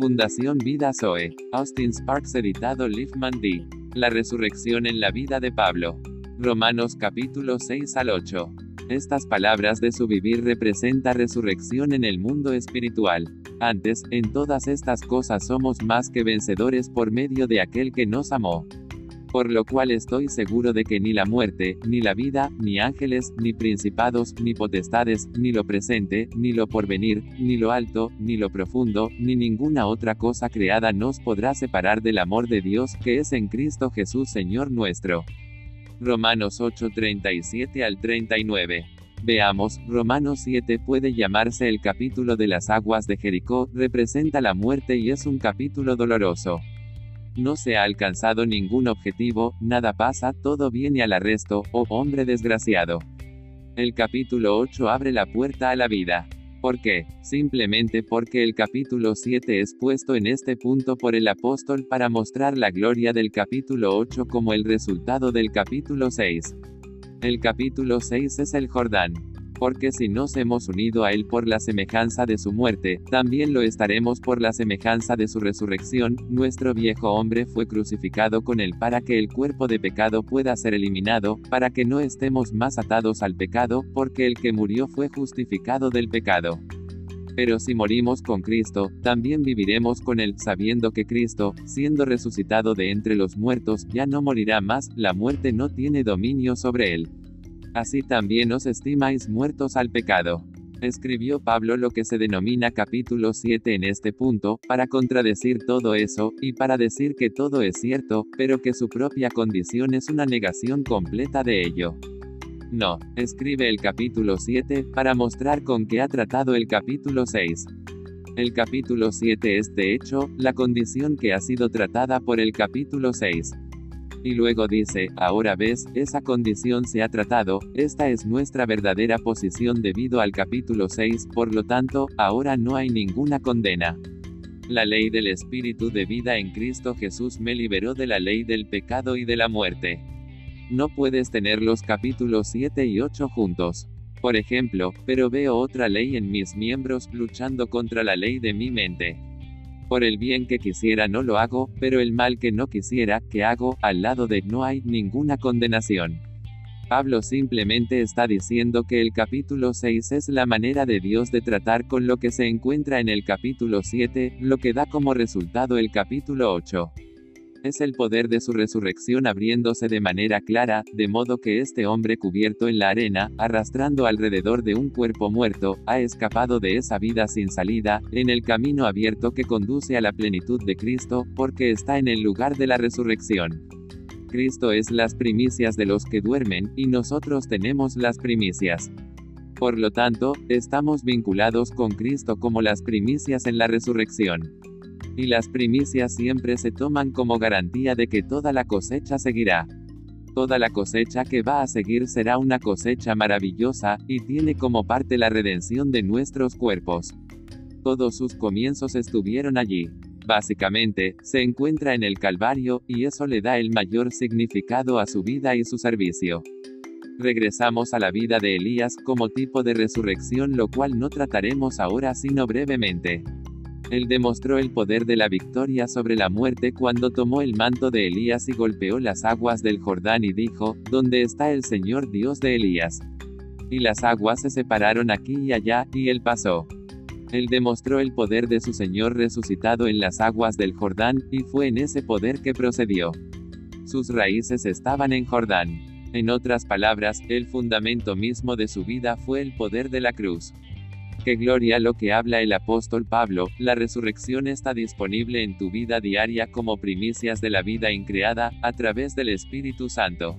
Fundación Vida Zoe. Austin Sparks editado Liefman D. La resurrección en la vida de Pablo. Romanos capítulo 6 al 8. Estas palabras de su vivir representa resurrección en el mundo espiritual. Antes, en todas estas cosas somos más que vencedores por medio de aquel que nos amó por lo cual estoy seguro de que ni la muerte, ni la vida, ni ángeles, ni principados, ni potestades, ni lo presente, ni lo porvenir, ni lo alto, ni lo profundo, ni ninguna otra cosa creada nos podrá separar del amor de Dios que es en Cristo Jesús Señor nuestro. Romanos 8:37 al 39. Veamos, Romanos 7 puede llamarse el capítulo de las aguas de Jericó, representa la muerte y es un capítulo doloroso. No se ha alcanzado ningún objetivo, nada pasa, todo viene al arresto, oh hombre desgraciado. El capítulo 8 abre la puerta a la vida. ¿Por qué? Simplemente porque el capítulo 7 es puesto en este punto por el apóstol para mostrar la gloria del capítulo 8 como el resultado del capítulo 6. El capítulo 6 es el Jordán porque si nos hemos unido a Él por la semejanza de su muerte, también lo estaremos por la semejanza de su resurrección, nuestro viejo hombre fue crucificado con Él para que el cuerpo de pecado pueda ser eliminado, para que no estemos más atados al pecado, porque el que murió fue justificado del pecado. Pero si morimos con Cristo, también viviremos con Él, sabiendo que Cristo, siendo resucitado de entre los muertos, ya no morirá más, la muerte no tiene dominio sobre Él. Así también os estimáis muertos al pecado. Escribió Pablo lo que se denomina capítulo 7 en este punto, para contradecir todo eso, y para decir que todo es cierto, pero que su propia condición es una negación completa de ello. No, escribe el capítulo 7, para mostrar con qué ha tratado el capítulo 6. El capítulo 7 es, de hecho, la condición que ha sido tratada por el capítulo 6. Y luego dice, ahora ves, esa condición se ha tratado, esta es nuestra verdadera posición debido al capítulo 6, por lo tanto, ahora no hay ninguna condena. La ley del Espíritu de vida en Cristo Jesús me liberó de la ley del pecado y de la muerte. No puedes tener los capítulos 7 y 8 juntos. Por ejemplo, pero veo otra ley en mis miembros luchando contra la ley de mi mente. Por el bien que quisiera no lo hago, pero el mal que no quisiera, que hago, al lado de no hay ninguna condenación. Pablo simplemente está diciendo que el capítulo 6 es la manera de Dios de tratar con lo que se encuentra en el capítulo 7, lo que da como resultado el capítulo 8. Es el poder de su resurrección abriéndose de manera clara, de modo que este hombre cubierto en la arena, arrastrando alrededor de un cuerpo muerto, ha escapado de esa vida sin salida, en el camino abierto que conduce a la plenitud de Cristo, porque está en el lugar de la resurrección. Cristo es las primicias de los que duermen, y nosotros tenemos las primicias. Por lo tanto, estamos vinculados con Cristo como las primicias en la resurrección y las primicias siempre se toman como garantía de que toda la cosecha seguirá. Toda la cosecha que va a seguir será una cosecha maravillosa, y tiene como parte la redención de nuestros cuerpos. Todos sus comienzos estuvieron allí. Básicamente, se encuentra en el Calvario, y eso le da el mayor significado a su vida y su servicio. Regresamos a la vida de Elías como tipo de resurrección, lo cual no trataremos ahora sino brevemente. Él demostró el poder de la victoria sobre la muerte cuando tomó el manto de Elías y golpeó las aguas del Jordán y dijo, ¿Dónde está el Señor Dios de Elías? Y las aguas se separaron aquí y allá, y él pasó. Él demostró el poder de su Señor resucitado en las aguas del Jordán, y fue en ese poder que procedió. Sus raíces estaban en Jordán. En otras palabras, el fundamento mismo de su vida fue el poder de la cruz. Qué gloria lo que habla el apóstol Pablo, la resurrección está disponible en tu vida diaria como primicias de la vida increada, a través del Espíritu Santo.